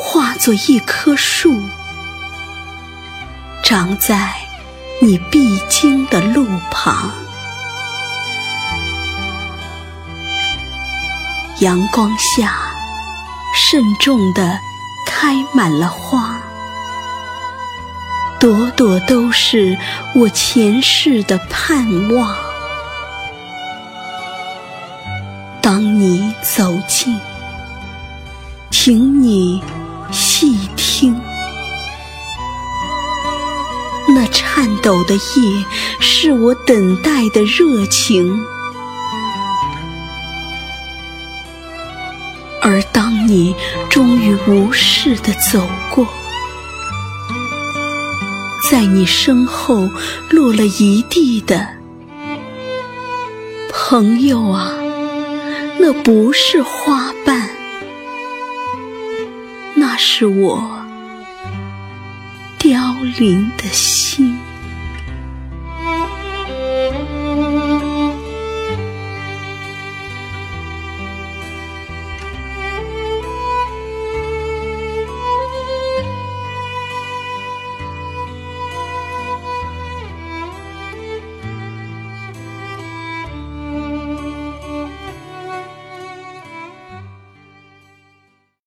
化作一棵树，长在你必经的路旁。阳光下，慎重地开满了花，朵朵都是我前世的盼望。当你走近，请你颤抖的夜，是我等待的热情。而当你终于无视的走过，在你身后落了一地的朋友啊，那不是花瓣，那是我凋零的心。